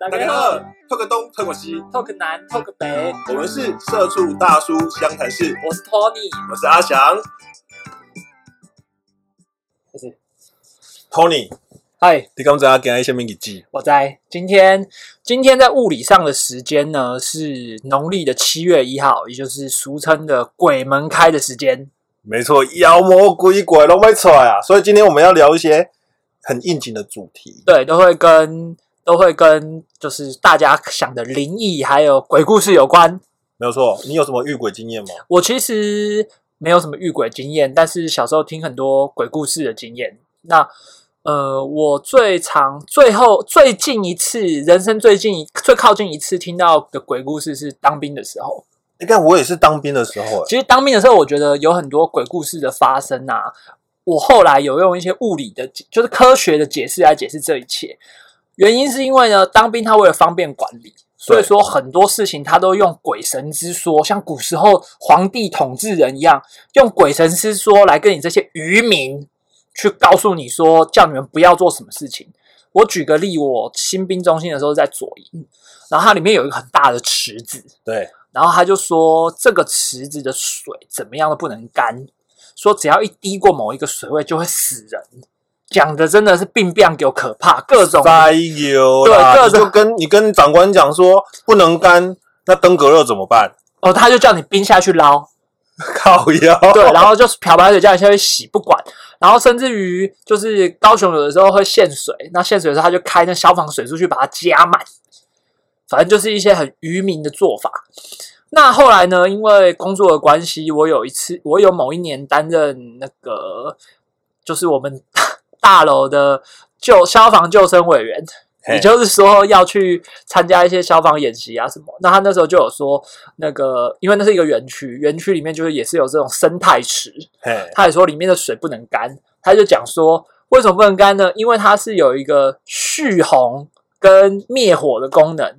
大家好，透个东，透个西，，talk 南，talk 北，我们是社畜大叔湘潭市，我是 Tony，我是阿翔。不是，，Tony。嗨，你刚才给他下面给记，我在。今天今天在物理上的时间呢是农历的七月一号，也就是俗称的鬼门开的时间。没错，妖魔鬼怪都没出来啊！所以今天我们要聊一些很应景的主题。对，都会跟都会跟就是大家想的灵异还有鬼故事有关。没有错，你有什么遇鬼经验吗？我其实没有什么遇鬼经验，但是小时候听很多鬼故事的经验。那呃，我最长、最后、最近一次，人生最近一最靠近一次听到的鬼故事是当兵的时候。你看，我也是当兵的时候，哎，其实当兵的时候，我觉得有很多鬼故事的发生啊。我后来有用一些物理的，就是科学的解释来解释这一切。原因是因为呢，当兵他为了方便管理，所以说很多事情他都用鬼神之说，像古时候皇帝统治人一样，用鬼神之说来跟你这些渔民去告诉你说，叫你们不要做什么事情。我举个例，我新兵中心的时候在左营，然后它里面有一个很大的池子，对，然后他就说这个池子的水怎么样都不能干，说只要一滴过某一个水位就会死人。讲的真的是病变给我可怕，各种塞油，对各种就跟你跟长官讲说不能干，那登革热怎么办？哦，他就叫你冰下去捞，靠腰，对，然后就是漂白水叫你下去洗，不管，然后甚至于就是高雄有的时候会限水，那限水的时候他就开那消防水出去把它加满，反正就是一些很愚民的做法。那后来呢？因为工作的关系，我有一次，我有某一年担任那个，就是我们大楼的救消防救生委员，也就是说要去参加一些消防演习啊什么。那他那时候就有说，那个因为那是一个园区，园区里面就是也是有这种生态池，嘿，他也说里面的水不能干，他就讲说为什么不能干呢？因为它是有一个蓄洪跟灭火的功能。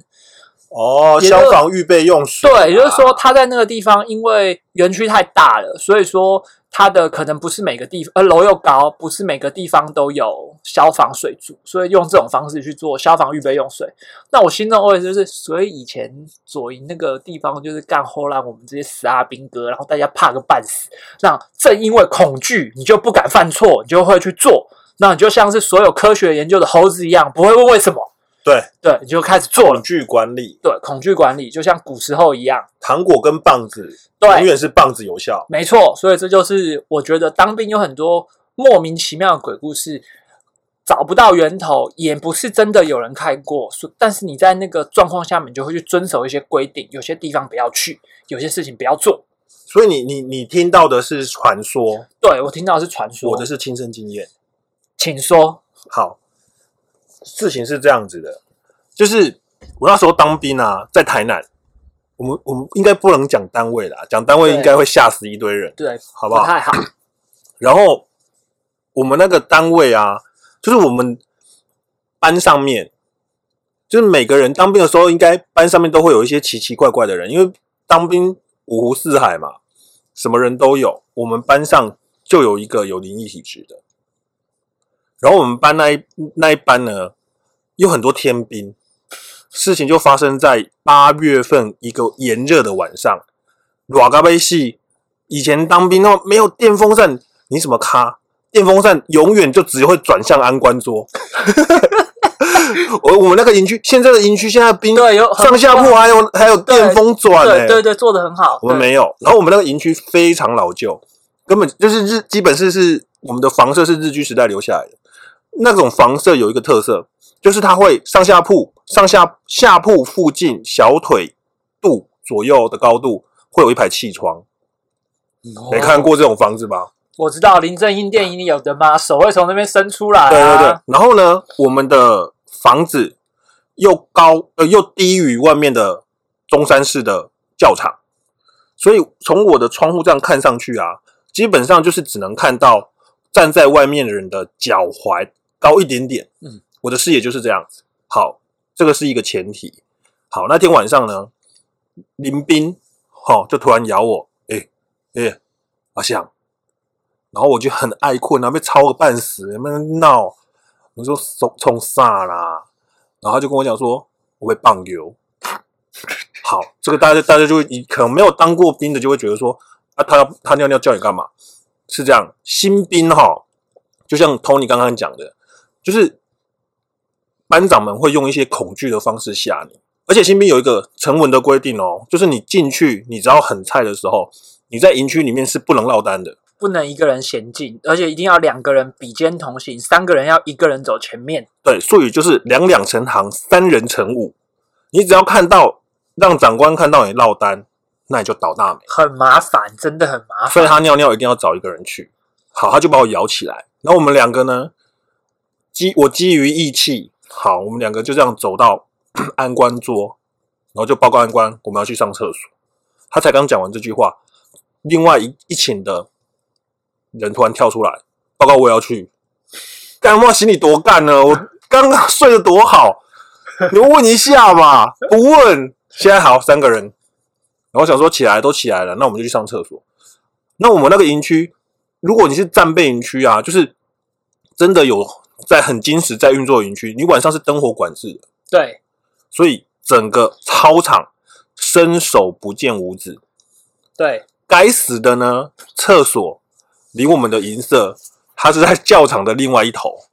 哦，消防预备用水啊，对，也就是说，它在那个地方，因为园区太大了，所以说它的可能不是每个地方，呃，楼又高，不是每个地方都有消防水柱，所以用这种方式去做消防预备用水。那我心中 always 就是，所以以前左营那个地方就是干后让我们这些死阿兵哥，然后大家怕个半死。那正因为恐惧，你就不敢犯错，你就会去做。那你就像是所有科学研究的猴子一样，不会问为什么，对对，你就开始做了。恐惧管理，对，恐惧管理就像古时候一样。糖果跟棒子对永远是棒子有效。没错，所以这就是我觉得当兵有很多莫名其妙的鬼故事，找不到源头，也不是真的有人看过。所但是你在那个状况下面，你就会去遵守一些规定，有些地方不要去，有些事情不要做。所以你你你听到的是传说，对我听到的是传说，我的是亲身经验。请说。好，事情是这样子的，就是我那时候当兵啊，在台南，我们我们应该不能讲单位啦，讲单位应该会吓死一堆人，对，好不好？太好。然后我们那个单位啊，就是我们班上面，就是每个人当兵的时候，应该班上面都会有一些奇奇怪怪的人，因为当兵五湖四海嘛，什么人都有。我们班上就有一个有灵异体质的，然后我们班那一那一班呢，有很多天兵。事情就发生在八月份一个炎热的晚上，瓦嘎贝系以前当兵的话没有电风扇，你怎么卡？电风扇永远就只会转向安官桌。我我们那个营区，现在的营区现在兵对，有上下铺还有还有电风转呢、对对对，做的很好。我们没有。然后我们那个营区非常老旧，根本就是日，基本是是我们的房舍是日据时代留下来的。那种房舍有一个特色，就是它会上下铺、上下下铺附近小腿肚左右的高度会有一排气窗。没看过这种房子吧？哦我知道林正英电影里有的吗？手会从那边伸出来、啊。对对对。然后呢，我们的房子又高呃又低于外面的中山市的教场，所以从我的窗户这样看上去啊，基本上就是只能看到站在外面的人的脚踝高一点点。嗯，我的视野就是这样子。好，这个是一个前提。好，那天晚上呢，林斌好、就突然咬我，哎、哎、阿翔，然后我就很爱困，然后被操个半死，有没有闹？我说冲冲啥啦？然后他就跟我讲说，我被棒油。好，这个大家大家就会你可能没有当过兵的就会觉得说啊，他要他尿尿叫你干嘛？是这样，新兵哈，就像 Tony 刚刚讲的，就是班长们会用一些恐惧的方式吓你，而且新兵有一个成文的规定哦，就是你进去，你只要很菜的时候，你在营区里面是不能落单的。不能一个人前进，而且一定要两个人比肩同行，三个人要一个人走前面。对，术语就是两两成行，三人成伍。你只要看到让长官看到你落单，那你就倒大霉。很麻烦，真的很麻烦。所以他尿尿一定要找一个人去。好，他就把我摇起来。然后我们两个呢，基我基于义气，好，我们两个就这样走到 安官桌，然后就报告安官，我们要去上厕所。他才刚讲完这句话，另外一一寝的人突然跳出来，报告我也要去。干嘛心里多干呢？我刚刚睡得多好，你问一下嘛，不问。现在好，三个人，然后想说起来都起来了，那我们就去上厕所。那我们那个营区，如果你是战备营区啊，就是真的有在很精实在运作的营区，你晚上是灯火管制的，对，所以整个操场伸手不见五指。对，该死的呢，厕所离我们的银色，它是在教场的另外一头。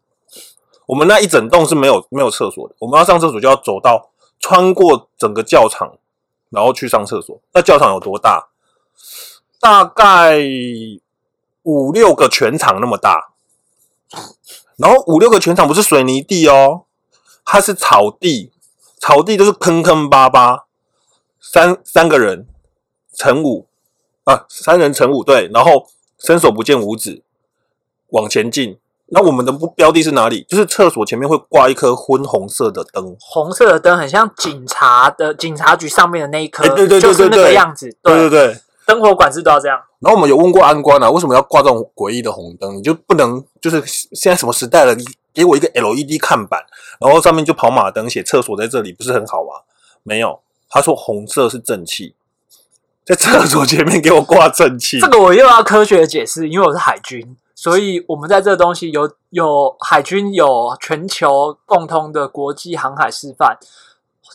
我们那一整栋是没有没有厕所的，我们要上厕所就要走到穿过整个教场，然后去上厕所。那教场有多大？大概五六个全场那么大。然后五六个全场不是水泥地哦，它是草地，草地都是坑坑巴巴，三三个人乘五啊，三人乘五对，然后伸手不见五指往前进。那我们的目标地是哪里？就是厕所前面会挂一颗昏红色的灯，红色的灯很像警察的警察局上面的那一颗，哎对对对就是那对对个样子。对对对。灯火管制都要这样。然后我们有问过安官啊，为什么要挂这种诡异的红灯？你就不能就是现在什么时代了，你给我一个 LED 看板，然后上面就跑马灯写厕所在这里，不是很好吗？没有，他说红色是正气，在厕所前面给我挂正气。这个我又要科学的解释，因为我是海军，所以我们在这个东西有有海军有全球共通的国际航海示范。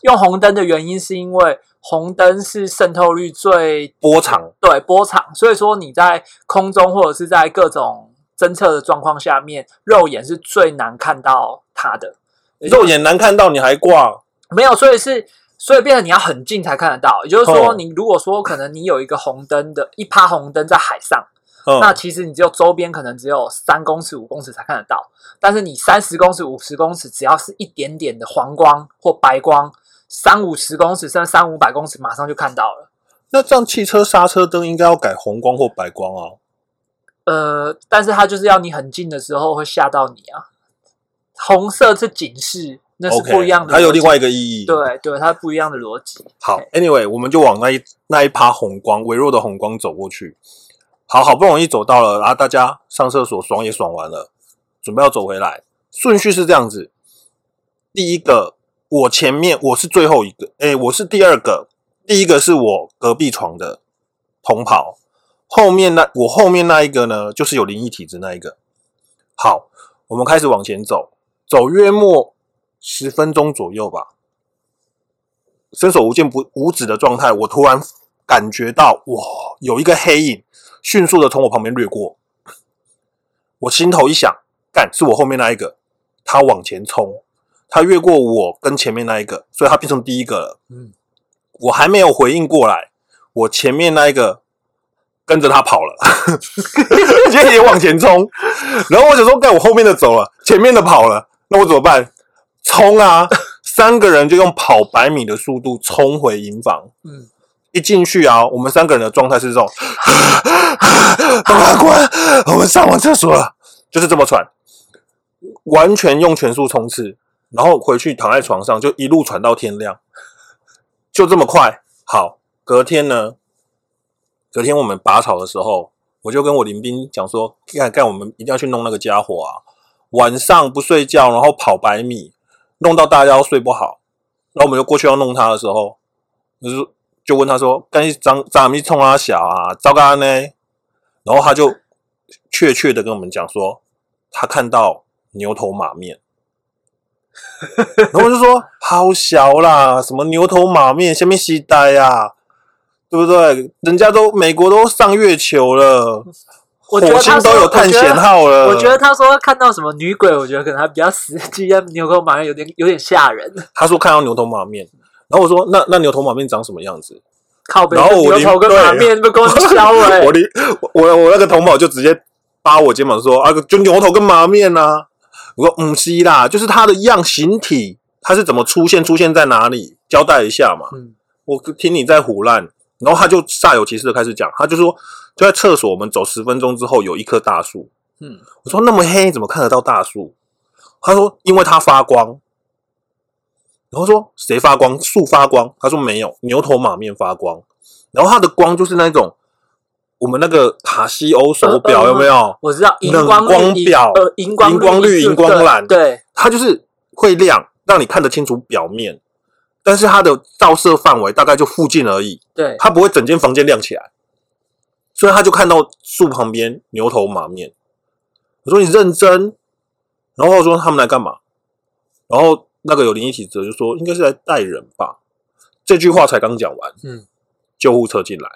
用红灯的原因是因为红灯是渗透率最波长对波长，所以说你在空中或者是在各种侦测的状况下面，肉眼是最难看到它的。肉眼难看到，你还挂？没有，所以是所以变成你要很近才看得到。也就是说，哦你如果说可能你有一个红灯的一趴红灯在海上，嗯，那其实你只有周边可能只有三公尺、五公尺才看得到。但是你三十公尺、五十公尺，只要是一点点的黄光或白光，三五十公尺甚至三五百公尺，马上就看到了。那这样汽车刹车灯应该要改红光或白光啊？呃，但是它就是要你很近的时候会吓到你啊。红色是警示，那是不一样的逻辑。它有另外一个意义。，对对，它不一样的逻辑。好，Anyway，我们就往那一那一趴红光微弱的红光走过去。好好不容易走到了，然后大家上厕所爽也爽完了，准备要走回来。顺序是这样子：第一个，我前面我是最后一个，哎，我是第二个。第一个是我隔壁床的同袍，后面那我后面那一个呢，就是有灵异体质那一个。好，我们开始往前走，走约莫十分钟左右吧。伸手无见不五指的状态，我突然感觉到哇，有一个黑影迅速的从我旁边掠过。我心头一想，干是我后面那一个，他往前冲，他越过我跟前面那一个，所以他变成第一个了。嗯，我还没有回应过来，我前面那一个跟着他跑了，直接也往前冲。然后我想说，干我后面的走了，前面的跑了，那我怎么办？冲啊！三个人就用跑百米的速度冲回营房。嗯，一进去啊，我们三个人的状态是这种，法官，我们上完厕所了，就是这么喘，完全用全速冲刺，然后回去躺在床上，就一路喘到天亮，就这么快。好，隔天呢，隔天我们拔草的时候，我就跟我林兵讲说，干干，我们一定要去弄那个家伙啊，晚上不睡觉，然后跑百米，弄到大家都睡不好，然后我们就过去要弄他的时候，就是就问他说：“干是张张咪冲他小啊，糟糕呢？”然后他就确切的跟我们讲说，他看到牛头马面，然后我就说好小啦，什么牛头马面，下面西呆呀，对不对？人家都美国都上月球了，火我觉得他星都有探险号了。我觉得他说看到什么女鬼，我觉得可能还比较实际，但牛头马面有点有点吓人。他说看到牛头马面，然后我说那那牛头马面长什么样子？靠北，然后我牛头跟马面不跟 我消哎、我的我我那个同胞就直接扒我肩膀说啊，就牛头跟马面啊。我说嗯是啦，就是它的样形体，它是怎么出现，出现在哪里，交代一下嘛。嗯，我听你在胡乱，然后他就煞有其事的开始讲，他就说就在厕所，我们走十分钟之后有一棵大树。嗯，我说那么黑怎么看得到大树？他说因为它发光。然后说谁发光？树发光？他说没有，牛头马面发光。然后它的光就是那种我们那个卡西欧手表有没有？我知道荧冷光绿光表呃，荧光荧光绿荧光蓝对，它就是会亮，让你看得清楚表面，但是它的照射范围大概就附近而已。对，它不会整间房间亮起来，所以他就看到树旁边牛头马面。我说你认真，然后我说他们来干嘛？然后那个有灵异体质就说应该是来带人吧。这句话才刚讲完，嗯，救护车进来，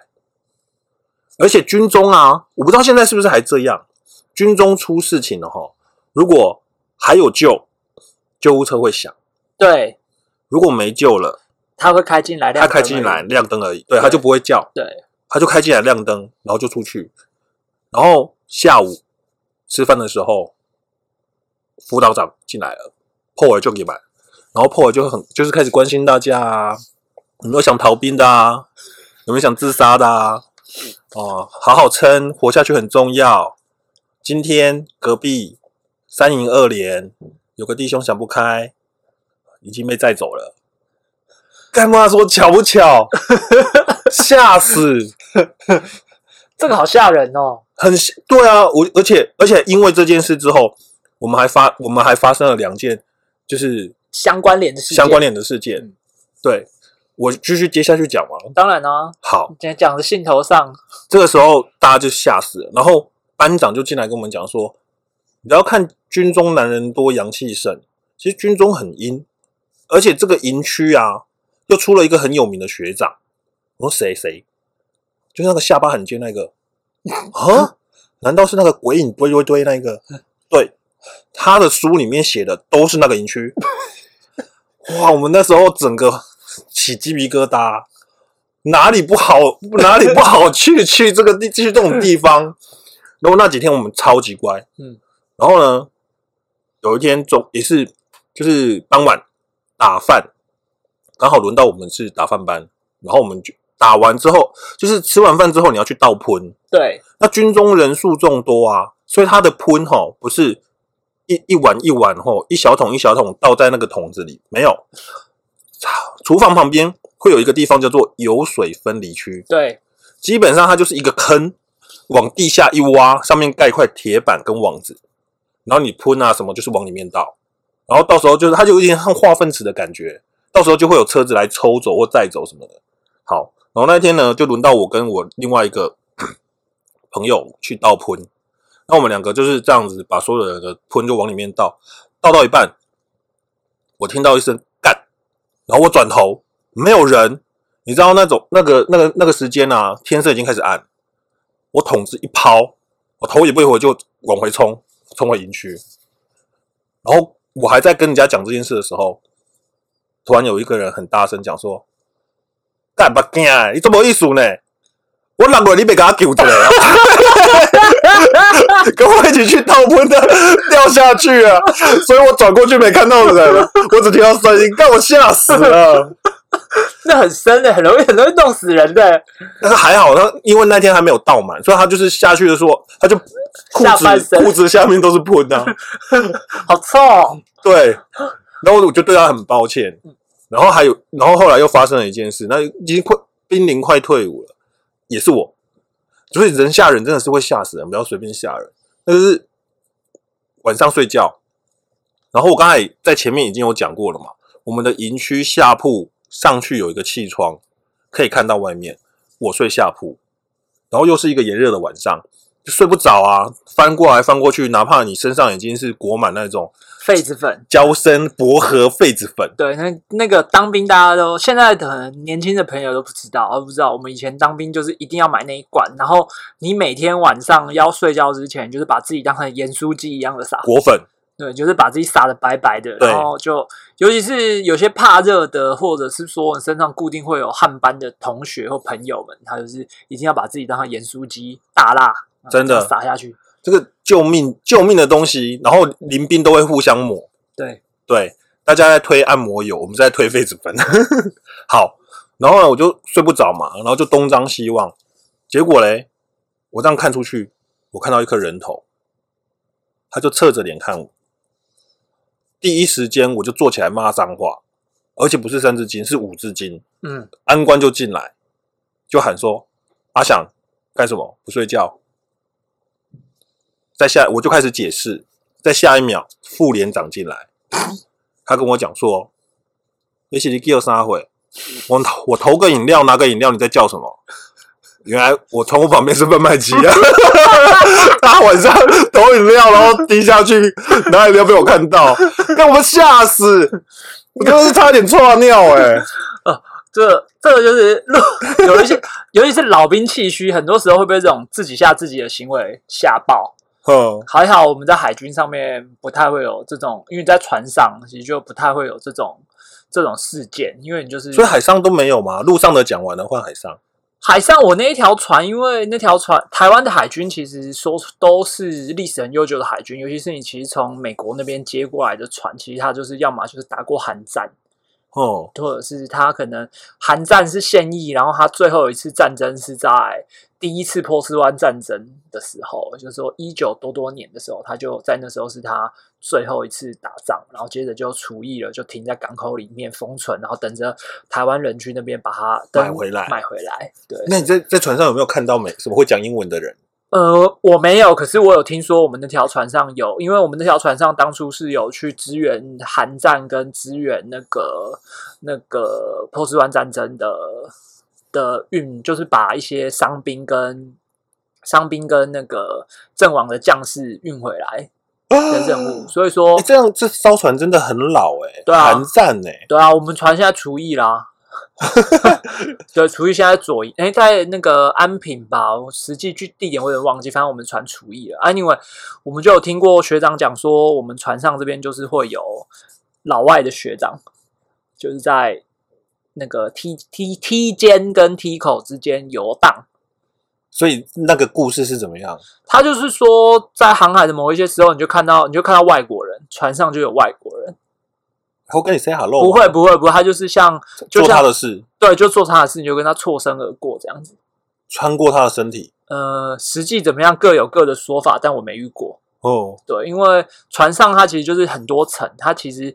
而且军中啊，我不知道现在是不是还这样。军中出事情了哈，如果还有救，救护车会响；对，如果没救了，他会开进来，他开进来，亮灯而已，对，他就不会叫。对，他就开进来亮灯，然后就出去。然后下午吃饭的时候，辅导长进来了，破尔就给买，然后破尔就很就是开始关心大家啊，有没有想逃兵的啊，有没有想自杀的啊？哦，好好撑，活下去很重要。今天隔壁三营二连有个弟兄想不开，已经被载走了。干嘛说巧不巧？吓死！这个好吓人哦。很对啊，我而且而且因为这件事之后，我们还发我们还发生了两件就是相关联的事件，相关联的事件。嗯对我继续接下去讲嘛。当然啊，好，讲讲的兴头上，这个时候大家就吓死了，然后班长就进来跟我们讲说，你要看军中男人多阳气盛，其实军中很阴，而且这个营区啊又出了一个很有名的学长。我说谁谁？就是那个下巴很尖那个啊？难道是那个鬼影堆堆堆那个？对，他的书里面写的都是那个营区。哇，我们那时候整个起鸡皮疙瘩，哪里不好，哪里不好去去这个地去这种地方。然后那几天我们超级乖，嗯，然后呢，有一天中也是就是傍晚打饭，刚好轮到我们是打饭班，然后我们就打完之后，就是吃完饭之后你要去倒喷，对，那军中人数众多啊，所以他的喷吼不是一一碗一碗吼，一小桶一小桶倒在那个桶子里，没有。厨房旁边会有一个地方叫做油水分离区，对，基本上它就是一个坑，往地下一挖，上面盖一块铁板跟网子，然后你喷啊什么就是往里面倒，然后到时候就是它就有点像化粪池的感觉，到时候就会有车子来抽走或载走什么的。好，然后那天呢，就轮到我跟我另外一个 朋友去倒喷，那我们两个就是这样子把所有人的喷就往里面倒，倒到一半，我听到一声干，然后我转头没有人，你知道那种那个那个那个时间啊，天色已经开始暗，我桶子一抛，我头也不回就往回冲，冲回营区，然后我还在跟人家讲这件事的时候，突然有一个人很大声讲说。干不惊？你这么意思呢？我落落你别给他救一个，跟我一起去倒喷的掉下去啊，所以我转过去没看到人，我只听到声音，干我吓死了。那很深的，很容易很容易冻死人的。但是还好，他因为那天还没有倒满，所以他就是下去的时候，他就裤子裤子下面都是喷啊。好臭哦，对，然后我就对他很抱歉。然后还有，然后后来又发生了一件事，那已经快濒临快退伍了，也是我，所以人吓人真的是会吓死人，不要随便吓人。那是晚上睡觉，然后我刚才在前面已经有讲过了嘛，我们的营区下铺上去有一个气窗，可以看到外面。我睡下铺，然后又是一个炎热的晚上，就睡不着啊，翻过来翻过去，哪怕你身上已经是裹满那种痱子粉。胶身薄荷痱子粉，对，那那个当兵，大家都现在可能年轻的朋友都不知道，而不知道我们以前当兵就是一定要买那一罐，然后你每天晚上要睡觉之前，就是把自己当成盐酥鸡一样的撒，果粉，对，就是把自己撒的白白的，然后就尤其是有些怕热的，或者是说你身上固定会有汗斑的同学或朋友们，他就是一定要把自己当成盐酥鸡大辣，真的撒下去，这个救命救命的东西，然后林兵都会互相抹。对，对，大家在推按摩油，我们在推痱子粉。好，然后呢，我就睡不着嘛，然后就东张西望，结果嘞，我这样看出去，我看到一颗人头，他就侧着脸看我。第一时间我就坐起来骂脏话，而且不是三字经，是五字经。嗯，安官就进来，就喊说：“阿想干什么？不睡觉？”在下我就开始解释，在下一秒，副连长进来，他跟我讲说：“也许你给我三回，我我投个饮料，拿个饮料，你在叫什么？”原来我窗户旁边是贩卖机啊！他晚上投饮料，然后滴下去，拿饮料被我看到，让我们吓死！我真的是差点错尿哎、这这个就是有一些，尤其是老兵气虚，很多时候会被这种自己吓自己的行为吓爆。哼，还好我们在海军上面不太会有这种，因为在船上其实就不太会有这种这种事件，因为你就是所以海上都没有嘛？路上的讲完了，换海上。海上我那一条船，因为那条船台湾的海军其实说都是历史很悠久的海军，尤其是你其实从美国那边接过来的船，其实它就是要么就是打过寒战，哦，或者是他可能韩战是现役，然后他最后一次战争是在第一次波斯湾战争的时候，就是说一九多多年的时候，他就在那时候是他最后一次打仗，然后接着就除役了，就停在港口里面封存，然后等着台湾人去那边把它登买回来买回来。对，那你在在船上有没有看到美什么会讲英文的人？呃，我没有，可是我有听说我们那条船上有，因为我们那条船上当初是有去支援韩战跟支援那个那个波斯湾战争的的运，就是把一些伤兵跟伤兵跟那个阵亡的将士运回来的任务，所以说哎，这样这艘船真的很老哎、对啊。韩战哎、对啊，我们船现在除役啦。对，厨艺现在左翼，哎，在那个安平吧，我实际去地点我有点忘记，反正我们船厨艺了。Anyway，我们就有听过学长讲说，我们船上这边就是会有老外的学长，就是在那个梯梯梯间跟梯口之间游荡。所以那个故事是怎么样？他就是说，在航海的某一些时候，你就看到，你就看到外国人，船上就有外国人。我跟你 say hello，不会，不会，不会，他就是像，就做他的事，对，就做他的事，你就跟他错身而过这样子。穿过他的身体呃，实际怎么样各有各的说法，但我没遇过。哦，对，因为船上它其实就是很多层，它其实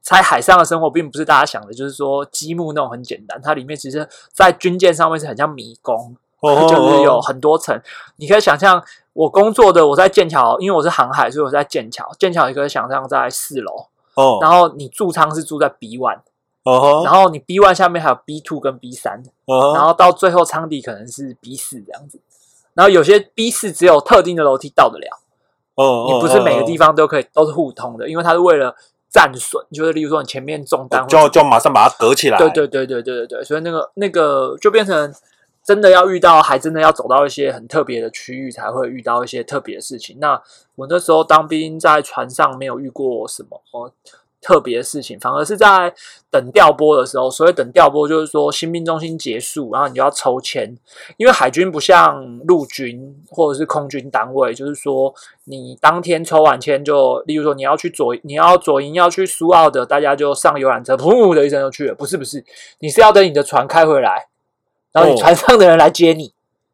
在海上的生活并不是大家想的，就是说积木那种很简单，它里面其实，在军舰上面是很像迷宫，哦就是有很多层。你可以想象，我工作的我在剑桥，因为我是航海，所以我在剑桥。剑桥你可以想象在四楼，哦，然后你驻仓是住在 B one，哦吼。然后你 B one 下面还有 B two 跟 B 三，哦然后到最后舱底可能是 B 四这样子。然后有些 B 四只有特定的楼梯到得了，哦，你不是每个地方方都可以都是互通的，因为它是为了战损，就是例如说你前面中弹就就马上把它隔起来，对对对对对对对，所以那个那个就变成真的要遇到，还真的要走到一些很特别的区域，才会遇到一些特别的事情。那我那时候当兵在船上没有遇过什么哦特别的事情，反而是在等调拨的时候。所谓等调拨，就是说新兵中心结束，然后你就要抽签，因为海军不像陆军或者是空军单位，就是说你当天抽完签就，例如说你要去左，你要左营要去苏澳的，大家就上游览车，噗的一声就去了。不是不是，你是要等你的船开回来，然后你哦。船上的人来接你。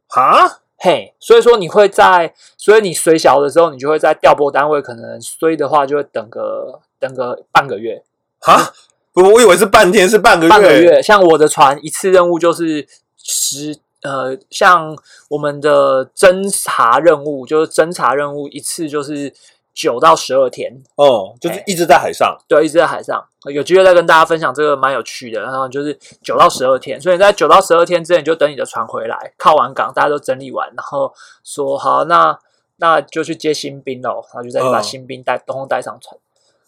哈，嘿，所以说你会在，所以你水小的时候，你就会在调拨单位，可能衰的话就会等个等个半个月，哈，不，我以为是半天，是半个月，半个月。像我的船一次任务就是十呃，像我们的侦查任务，就是侦查任务一次就是九到十二天，哦，就是一直在海上。对，一直在海上。有机会再跟大家分享这个蛮有趣的。然后就是九到十二天，所以在九到十二天之前就等你的船回来，靠完港，大家都整理完，然后说好，那那就去接新兵喽。然后就再把嗯新兵带，通通带上船。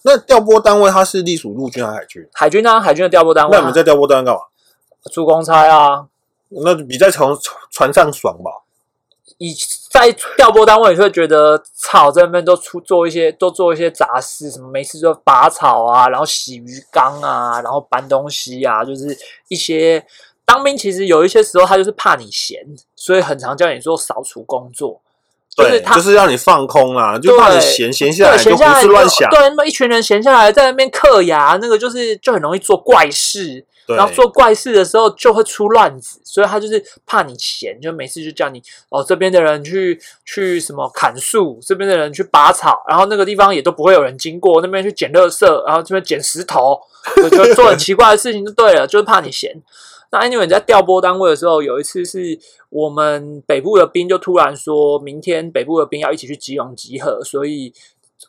那调拨单位它是隶属陆军还是海军？海军呢？海军的调拨单位啊，那你们在调拨单位干嘛？出公差啊。那比在船船上爽吧？以在调拨单位，你会觉得草这边都出做一些，都做一些杂事，什么没事就拔草啊，然后洗鱼缸啊，然后搬东西啊，就是一些当兵。其实有一些时候他就是怕你闲，所以很常叫你做扫除工作。就是对，他就是让你放空啦，就怕你闲闲下来，就胡思乱想。对，那么一群人闲下来在那边嗑牙，那个就是就很容易做怪事。对，然后做怪事的时候就会出乱子，所以他就是怕你闲，就每次就叫你哦这边的人去去什么砍树，这边的人去拔草，然后那个地方也都不会有人经过，那边去捡垃圾，然后这边捡石头，就就做很奇怪的事情就对了，就是怕你闲。那 anyway 在调拨单位的时候，有一次是我们北部的兵就突然说明天北部的兵要一起去基隆集合，所以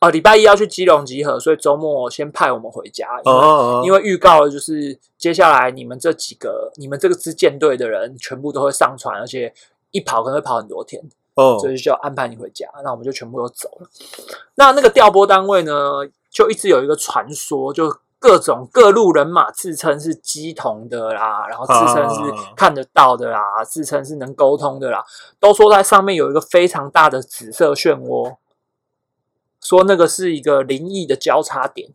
哦礼拜一要去基隆集合，所以周末先派我们回家，因为嗯，因为预告了，就是接下来你们这几个、你们这个支舰队的人全部都会上船，而且一跑可能会跑很多天，哦所以就安排你回家。那我们就全部都走了。那那个调拨单位呢，就一直有一个传说，就各种各路人马自称是鸡同的啦，然后自称是啊看得到的啦，自称是能沟通的啦，都说在上面有一个非常大的紫色漩涡，说那个是一个灵异的交叉点。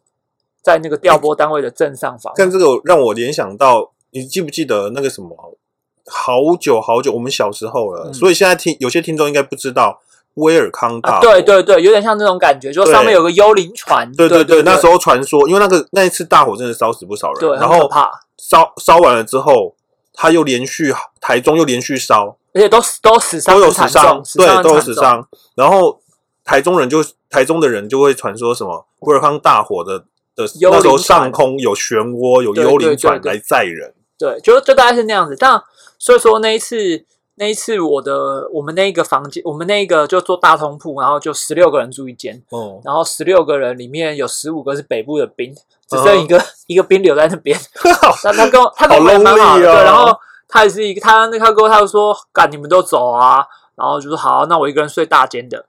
在那个调拨单位的正上方，看这个让我联想到，你记不记得那个什么？好久好久，我们小时候了，嗯所以现在听有些听众应该不知道威尔康大啊，对对对，有点像那种感觉，就上面有个幽灵船。对对对，那时候传说，因为那个那一次大火真的烧死不少人，对，然后怕，烧烧完了之后，他又连续台中又连续烧，而且都死都死伤都有死伤，，对，都有。死伤。然后台中人就台中的人就会传说什么威尔康大火的的那时候上空有漩涡，有幽灵船来载人。对，就就大概是那样子。但所以说那一次，那一次我的我们那一个房间，我们那一个就做大通铺，然后就十六个人住一间，哦，然后十六个人里面有十五个是北部的兵，只嗯剩一个、一个兵留在那边。那他跟我他跟我好们也蛮好的，lonely 哦。对，然后他也是一个他那他跟我他就说，干你们都走啊，然后就说好，那我一个人睡大间的，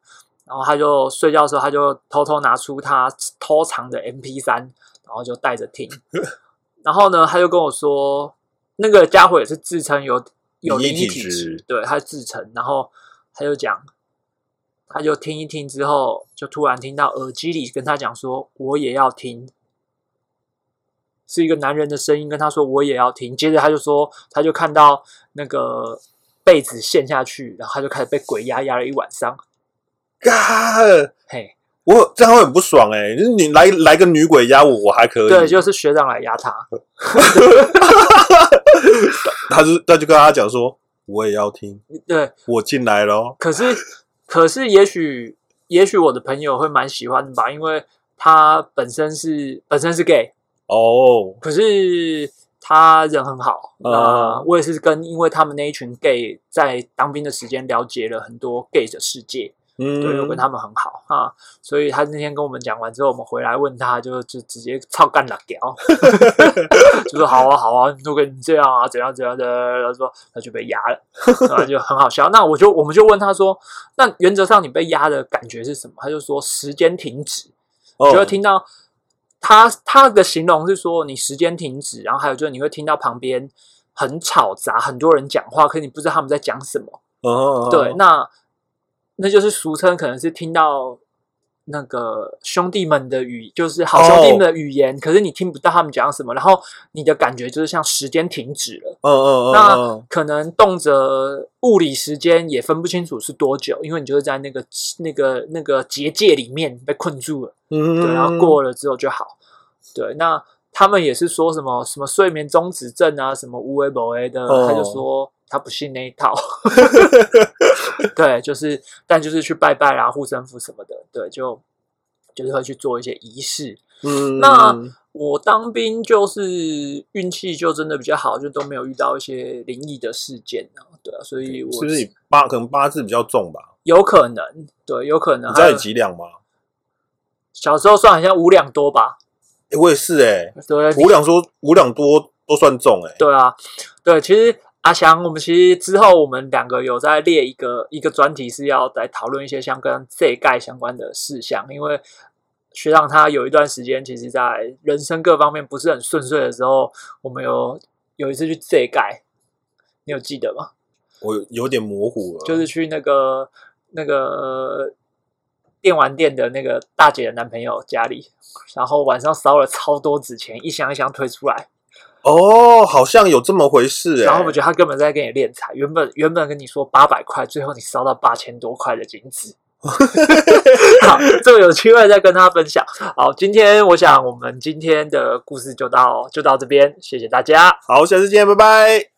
然后他就睡觉的时候他就偷偷拿出他偷藏的 MP 三，然后就带着听，然后呢他就跟我说，那个家伙也是自称有有灵异体质质，对，他自称，然后他就讲。他就听一听之后，就突然听到耳机里跟他讲说：“我也要听。”是一个男人的声音跟他说：“我也要听。”接着他就说，他就看到那个被子陷下去，然后他就开始被鬼压压了一晚上。嘎，嘿，我这样会很不爽哎、就是你来来个女鬼压我，我还可以。对，就是学长来压他。他就他就跟他讲说，我也要听，对，我进来咯。可是可是也许也许我的朋友会蛮喜欢的吧，因为他本身是本身是 gay，哦，可是他人很好。嗯那、我也是跟因为他们那一群 gay 在当兵的时间了解了很多 gay 的世界。嗯，对，我跟他们很好啊，所以他那天跟我们讲完之后，我们回来问他就就直接操干了屌，就说好啊好啊，都跟你这样啊，怎样怎样的，他说他就被压了，然后就很好笑。那我就我们就问他说，那原则上你被压的感觉是什么？他就说时间停止，哦就会听到他他的形容是说你时间停止，然后还有就是你会听到旁边很吵杂，很多人讲话，可是你不知道他们在讲什么。嗯，嗯对，，那那就是俗称，可能是听到那个兄弟们的语，就是好兄弟们的语言，可是你听不到他们讲什么，然后你的感觉就是像时间停止了，嗯嗯嗯那嗯可能动辄物理时间也分不清楚是多久，因为你就是在那个那个那个结界里面被困住了，嗯，对，然后过了之后就好，对，那。他们也是说什么什么睡眠中止症啊，什么无为不为的，哦他就说他不信那一套。对，就是，但就是去拜拜啊、护身符什么的，对，就就是会去做一些仪式。嗯，那我当兵就是运气就真的比较好，就都没有遇到一些灵异的事件啊，对啊，所以我是不是你八可能八字比较重吧？有可能，对，有可能。你知道有你几两吗？小时候算好像五两多吧，诶我也是哎、对五两说五两多都算重哎、对啊，对，其实阿翔，我们其实之后我们两个有在列一个一个专题，是要来讨论一些相跟这盖相关的事项，因为学长他有一段时间，其实在人生各方面不是很顺遂的时候，我们有有一次去这盖，你有记得吗？我有点模糊了，就是去那个那个电玩店的那个大姐的男朋友家里，然后晚上烧了超多纸钱，一箱一箱推出来，哦，好像有这么回事哎、然后我觉得他根本在跟你敛财，原本原本跟你说八百块，最后你烧到八千多块的金子。好，这个有机会再跟他分享。好，今天我想我们今天的故事就到就到这边，谢谢大家。好，下次见，拜拜。